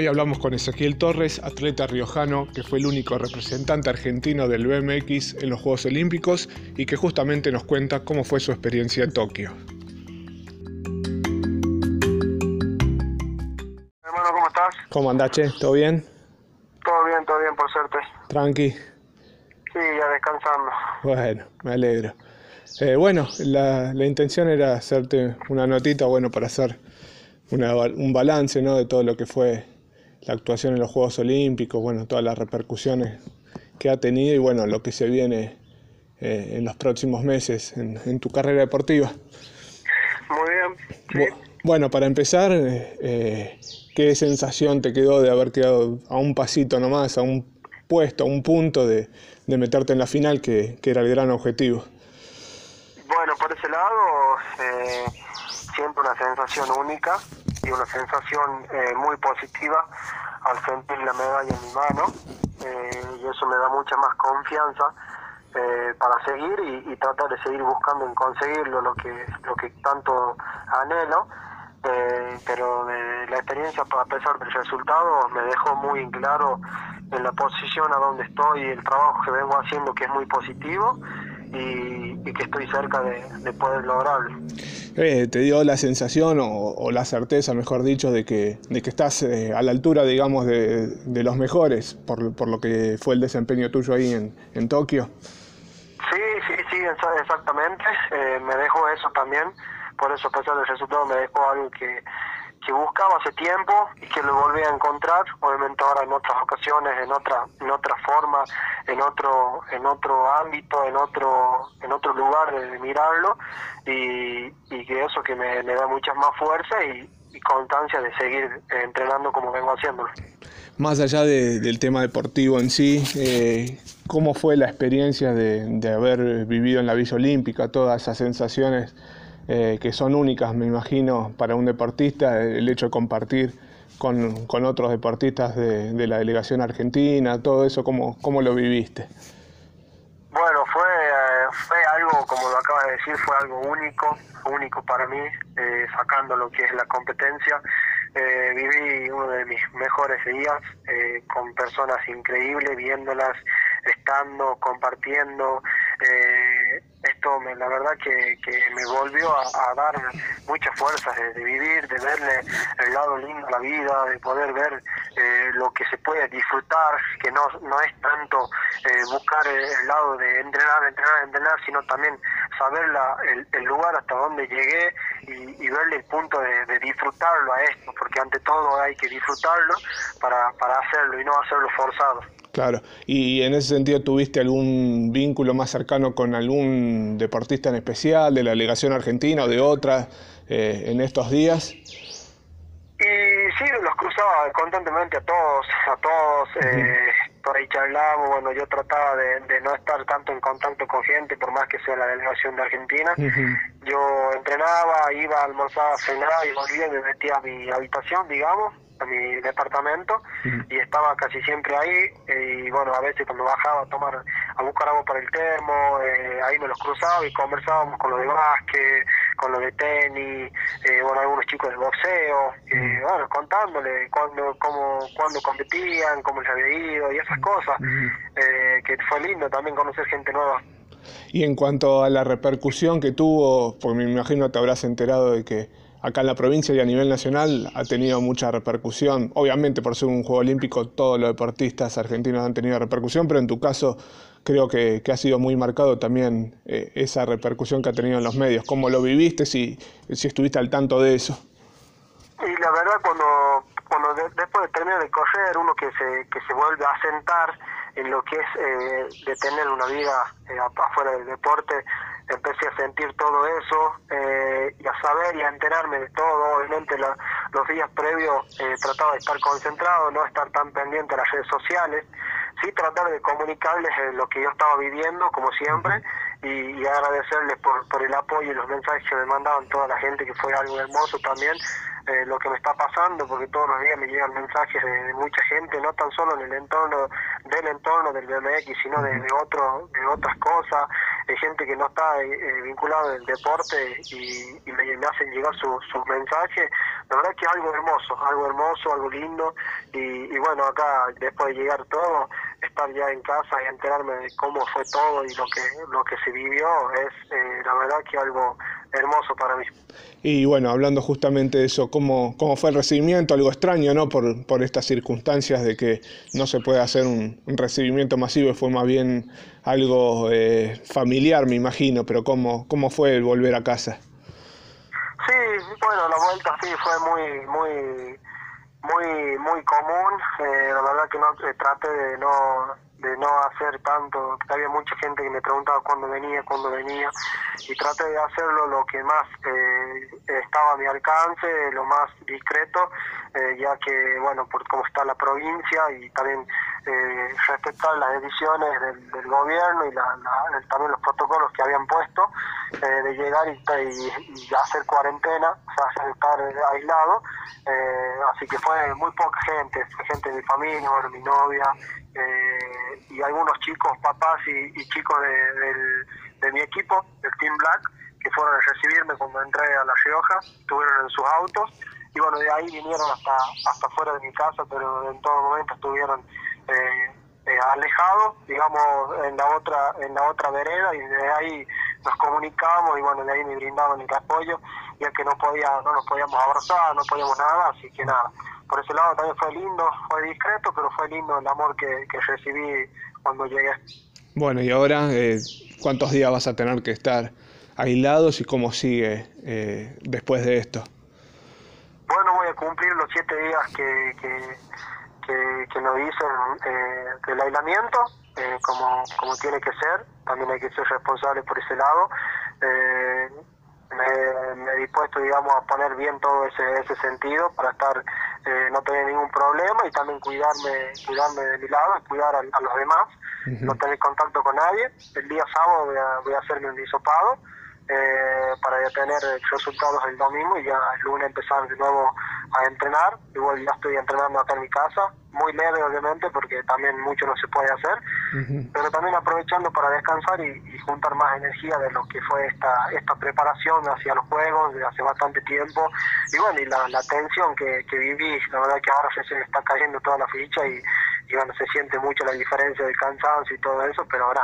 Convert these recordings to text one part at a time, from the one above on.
Hoy hablamos con Ezequiel Torres, atleta riojano que fue el único representante argentino del BMX en los Juegos Olímpicos y que justamente nos cuenta cómo fue su experiencia en Tokio. Hermano, ¿cómo estás? ¿Cómo andás, Che? ¿Todo bien? Todo bien, todo bien, por suerte. Tranqui. Sí, ya descansando. Bueno, me alegro. Eh, bueno, la, la intención era hacerte una notita, bueno, para hacer una- un balance, ¿no? De todo lo que fue la actuación en los Juegos Olímpicos, bueno, todas las repercusiones que ha tenido y bueno, lo que se viene eh, en los próximos meses en, en tu carrera deportiva. Muy bien. Sí. Bueno, para empezar, eh, eh, ¿qué sensación te quedó de haber quedado a un pasito nomás, a un puesto, a un punto de, de meterte en la final, que, que era el gran objetivo? Bueno, por ese lado, eh, siento una sensación única una sensación eh, muy positiva al sentir la medalla en mi mano. eh, y eso me da mucha más confianza eh, para seguir y, tratar de seguir buscando en conseguirlo, lo que, lo que tanto anhelo. Eh, pero eh, la experiencia, a pesar del resultado, me dejó muy claro en la posición a donde estoy, el trabajo que vengo haciendo, que es muy positivo y, que estoy cerca de, de poder lograrlo. Eh, ¿Te dio la sensación o, la certeza, mejor dicho, de que, de que estás eh, a la altura, digamos, de, de los mejores por, por lo que fue el desempeño tuyo ahí en, en Tokio? Sí, sí, sí, exa- exactamente. Eh, me dejó eso también. Por eso, a pesar del resultado, me dejó algo que, que buscaba hace tiempo y que lo volví a encontrar. Obviamente ahora en otras ocasiones, en otra, en otra forma, en otro, en otro ámbito, en otro, en otro lugar de, mirarlo y, que eso que me, da mucha más fuerza y, constancia de seguir entrenando como vengo haciéndolo. Más allá de- del tema deportivo en sí, eh, ¿cómo fue la experiencia de, de haber vivido en la Villa Olímpica? Todas esas sensaciones eh, que son únicas, me imagino, para un deportista, el hecho de compartir con, con otros deportistas de, de la delegación argentina, todo eso, ¿cómo, cómo lo viviste? Bueno, fue, eh, fue algo, como lo acabas de decir, fue algo único, único para mí, eh, sacando lo que es la competencia. Eh, viví uno de mis mejores días eh, con personas increíbles, viéndolas, estando, compartiendo. Eh, esto, me, la verdad, que, que me volvió a, dar muchas fuerzas de, vivir, de verle el lado lindo a la vida, de poder ver eh, lo que se puede disfrutar, que no, no es tanto eh, buscar el, lado de entrenar, entrenar, entrenar, sino también saber la, el, el lugar hasta donde llegué y, y verle el punto de, de disfrutarlo a esto, porque ante todo hay que disfrutarlo para, para hacerlo y no hacerlo forzado. Claro, y en ese sentido, ¿tuviste algún vínculo más cercano con algún deportista en especial de la delegación argentina o de otra eh, en estos días? Y sí, los cruzaba constantemente a todos, a todos, eh, por ahí charlábamos, bueno, yo trataba de, de no estar tanto en contacto con gente, por más que sea la delegación de Argentina. Yo entrenaba, iba, almorzaba, cenaba y volvía y me metía a mi habitación, digamos, a mi departamento, y estaba casi siempre ahí, y bueno, a veces cuando bajaba a tomar, a buscar agua para el termo, eh, ahí me los cruzaba y conversábamos con lo de básquet, con lo de tenis, eh, bueno, algunos chicos de boxeo, eh, bueno, contándole cuándo, cómo, cuándo competían, cómo les había ido y esas cosas, eh, que fue lindo también conocer gente nueva. Y en cuanto a la repercusión que tuvo, porque me imagino te habrás enterado de que acá en la provincia y a nivel nacional ha tenido mucha repercusión. Obviamente por ser un Juego Olímpico todos los deportistas argentinos han tenido repercusión, pero en tu caso creo que, que ha sido muy marcado también eh, esa repercusión que ha tenido en los medios. ¿Cómo lo viviste? Si, si estuviste al tanto de eso. Y la verdad, cuando, cuando de- después de terminar de correr, uno que se, que se vuelve a sentar en lo que es eh, de tener una vida eh, afuera del deporte, empecé a sentir todo eso eh, y a saber y a enterarme de todo. Obviamente la- los días previos eh, trataba de estar concentrado, no estar tan pendiente a las redes sociales, sí tratar de comunicarles eh, lo que yo estaba viviendo, como siempre, y, y agradecerles por, por el apoyo y los mensajes que me mandaban toda la gente, que fue algo hermoso también, eh, lo que me está pasando, porque todos los días me llegan mensajes de, de mucha gente, no tan solo en el entorno del entorno del BMX, sino de, de, otro, de otras cosas, de gente que no está eh, vinculada al deporte y, y me, me hacen llegar su- sus mensajes. La verdad que es algo hermoso, algo hermoso, algo lindo. Y, bueno, acá después de llegar todo, estar ya en casa y enterarme de cómo fue todo y lo que lo que se vivió es eh, la verdad que algo hermoso para mí. Y bueno, hablando justamente de eso, ¿cómo, cómo fue el recibimiento? Algo extraño, ¿no? Por, por estas circunstancias de que no se puede hacer un, recibimiento masivo, fue más bien algo eh, familiar, me imagino, pero ¿cómo, ¿cómo fue el volver a casa? Sí, bueno, la vuelta sí fue muy, muy, muy, muy común. Eh, la verdad que no eh, traté de no de no hacer tanto, había mucha gente que me preguntaba cuándo venía, cuándo venía, y traté de hacerlo lo que más eh, estaba a mi alcance, lo más discreto, eh, ya que, bueno, por cómo está la provincia y también eh, respetar las decisiones del, gobierno y también los protocolos que habían puesto de llegar y, hacer cuarentena, o sea, estar aislado, así que fue muy poca gente, gente de mi familia, bueno, mi novia, eh, y algunos chicos, papás y, chicos de, mi equipo, del Team Black, que fueron a recibirme cuando entré a La Rioja, estuvieron en sus autos y bueno, de ahí vinieron hasta hasta fuera de mi casa, pero en todo momento estuvieron eh, eh, alejados, digamos, en la otra en la otra vereda y de ahí nos comunicamos y bueno, de ahí me brindaban el apoyo, ya que no podía no nos podíamos abrazar, no podíamos nada, así que nada por ese lado también fue lindo, fue discreto, pero fue lindo el amor que, recibí cuando llegué. Bueno, y ahora, eh, ¿cuántos días vas a tener que estar aislados y cómo sigue eh, después de esto? Bueno, voy a cumplir los siete días que, que, que, nos dicen eh, del aislamiento, como, como tiene que ser, también hay que ser responsable por ese lado. Me, he dispuesto, digamos, a poner bien todo ese, ese sentido para estar, eh, no tener ningún problema y también cuidarme, cuidarme de mi lado y cuidar a, los demás, no tener contacto con nadie. El día sábado voy a, voy a hacerme un disopado eh, para tener resultados el domingo y ya el lunes empezar de nuevo a entrenar. Igual ya estoy entrenando acá en mi casa, muy leve obviamente porque también mucho no se puede hacer, pero también aprovechando para descansar y, juntar más energía de lo que fue esta esta preparación hacia los juegos de hace bastante tiempo y bueno, y la, la tensión que, que viví, la verdad que ahora se me está cayendo toda la ficha y, y bueno, se siente mucho la diferencia del cansancio y todo eso, pero ahora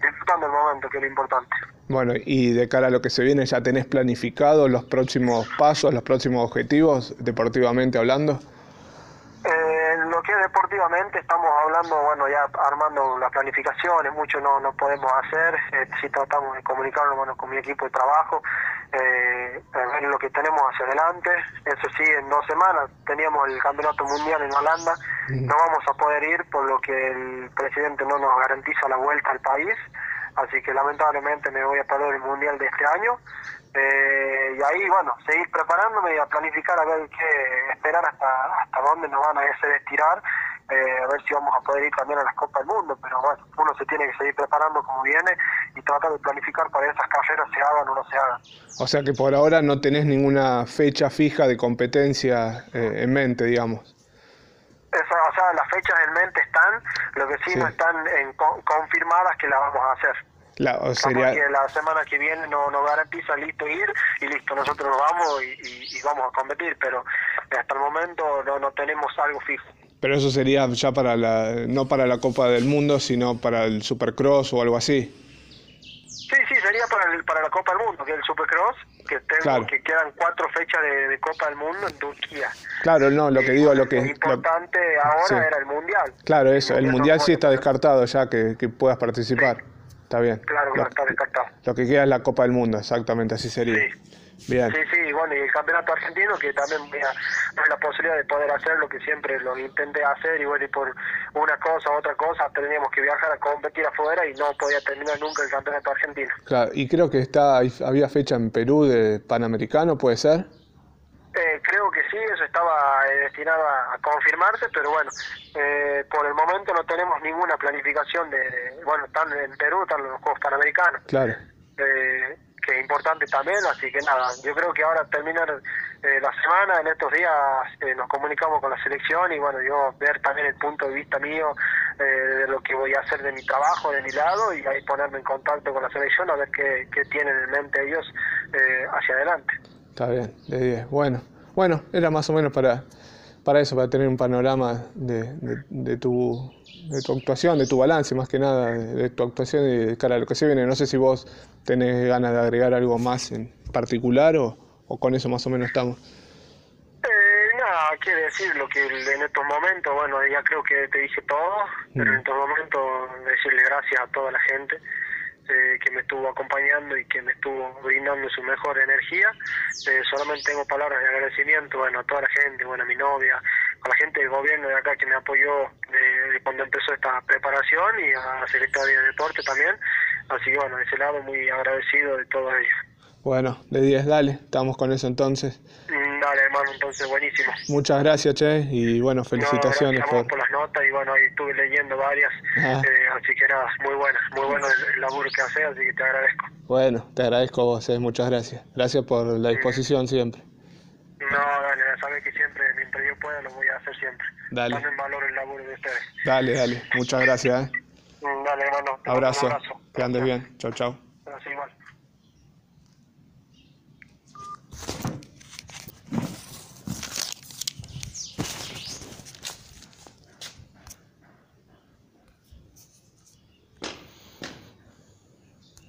disfrutando el momento, que es lo importante. Bueno, y de cara a lo que se viene, ¿ya tenés planificado los próximos pasos, los próximos objetivos, deportivamente hablando? Lo que es deportivamente estamos hablando, bueno, ya armando las planificaciones, mucho no, no podemos hacer, eh, si tratamos de comunicarlo bueno, con mi equipo de trabajo, eh, ver lo que tenemos hacia adelante, eso sí, en dos semanas teníamos el Campeonato Mundial en Holanda, no vamos a poder ir por lo que el presidente no nos garantiza la vuelta al país, así que lamentablemente me voy a perder el Mundial de este año. Eh, y ahí, bueno, seguir preparándome y a planificar a ver qué esperar hasta, hasta dónde nos van a hacer estirar, eh, a ver si vamos a poder ir también a las Copas del Mundo, pero bueno, uno se tiene que seguir preparando como viene y tratar de planificar para que esas carreras se hagan o no se hagan. O sea que por ahora no tenés ninguna fecha fija de competencia eh, en mente, digamos. o sea, las fechas en mente están, lo que sí, no están en, confirmadas que las vamos a hacer. La, la semana que viene no, no garantiza listo ir y listo, nosotros nos vamos y, vamos a competir, pero hasta el momento no, no tenemos algo fijo. Pero eso sería ya para la, no para la Copa del Mundo, sino para el Supercross o algo así. Sí, sí, sería para, el, para la Copa del Mundo, que es el Supercross, que, tengo, que quedan cuatro fechas de, Copa del Mundo en Turquía. Claro, no, lo que digo, lo que... Lo importante ahora era el Mundial. Claro, eso, el, Mundial, sí está descartado ya, que, que puedas participar. Está bien. Claro, lo, está descartado. Lo que queda es la Copa del Mundo, exactamente, así sería. Sí. Bien. Sí, sí, bueno, y el campeonato argentino, que también a la posibilidad de poder hacer lo que siempre lo intenté hacer, y bueno, y por una cosa u otra cosa teníamos que viajar a competir afuera y no podía terminar nunca el campeonato argentino. Claro, y creo que está había fecha en Perú de Panamericano, ¿puede ser? Eh, creo que sí, eso estaba eh, destinado a, confirmarse, pero bueno, eh, por el momento no tenemos ninguna planificación de, bueno, están en Perú, están los Juegos Panamericanos. Claro. que es importante también, así que nada, yo creo que ahora terminar la semana, en estos días nos comunicamos con la selección y bueno, yo ver también el punto de vista mío de lo que voy a hacer de mi trabajo, de mi lado y ahí ponerme en contacto con la selección a ver qué, qué tienen en mente ellos hacia adelante. Está bien, de 10. Bueno, Bueno, era más o menos para, para eso, para tener un panorama de, de, tu, de tu actuación, de tu balance más que nada, de, tu actuación y de cara a lo que se viene. No sé si vos tenés ganas de agregar algo más en particular o, o con eso más o menos estamos. Eh, nada, quiere decir lo que en estos momentos, bueno, ya creo que te dije todo, pero en mm. estos momentos decirle gracias a toda la gente eh, que me estuvo acompañando y que me estuvo brindando su mejor energía. Eh, solamente tengo palabras de agradecimiento bueno, a toda la gente, bueno, a mi novia, a la gente del gobierno de acá que me apoyó eh, cuando empezó esta preparación y a la Secretaría de Deporte también. Así que bueno, de ese lado muy agradecido de todos ellos. Bueno, de 10, dale, estamos con eso entonces. Mm, dale, hermano, entonces buenísimo. Muchas gracias, Che, y bueno, felicitaciones por... por las notas y bueno, ahí estuve leyendo varias, ah. eh, así que nada, muy buenas, muy bueno el, laburo que haces, así que te agradezco. Bueno, te agradezco a vos, eh, muchas gracias. Gracias por la disposición siempre. No, dale, sabes que siempre, mientras yo pueda, lo voy a hacer siempre. Dale. en valor el laburo de ustedes. Dale, dale, muchas gracias. Eh. Mm, dale, hermano. Abrazo. abrazo. Que andes bien. Chao, chao.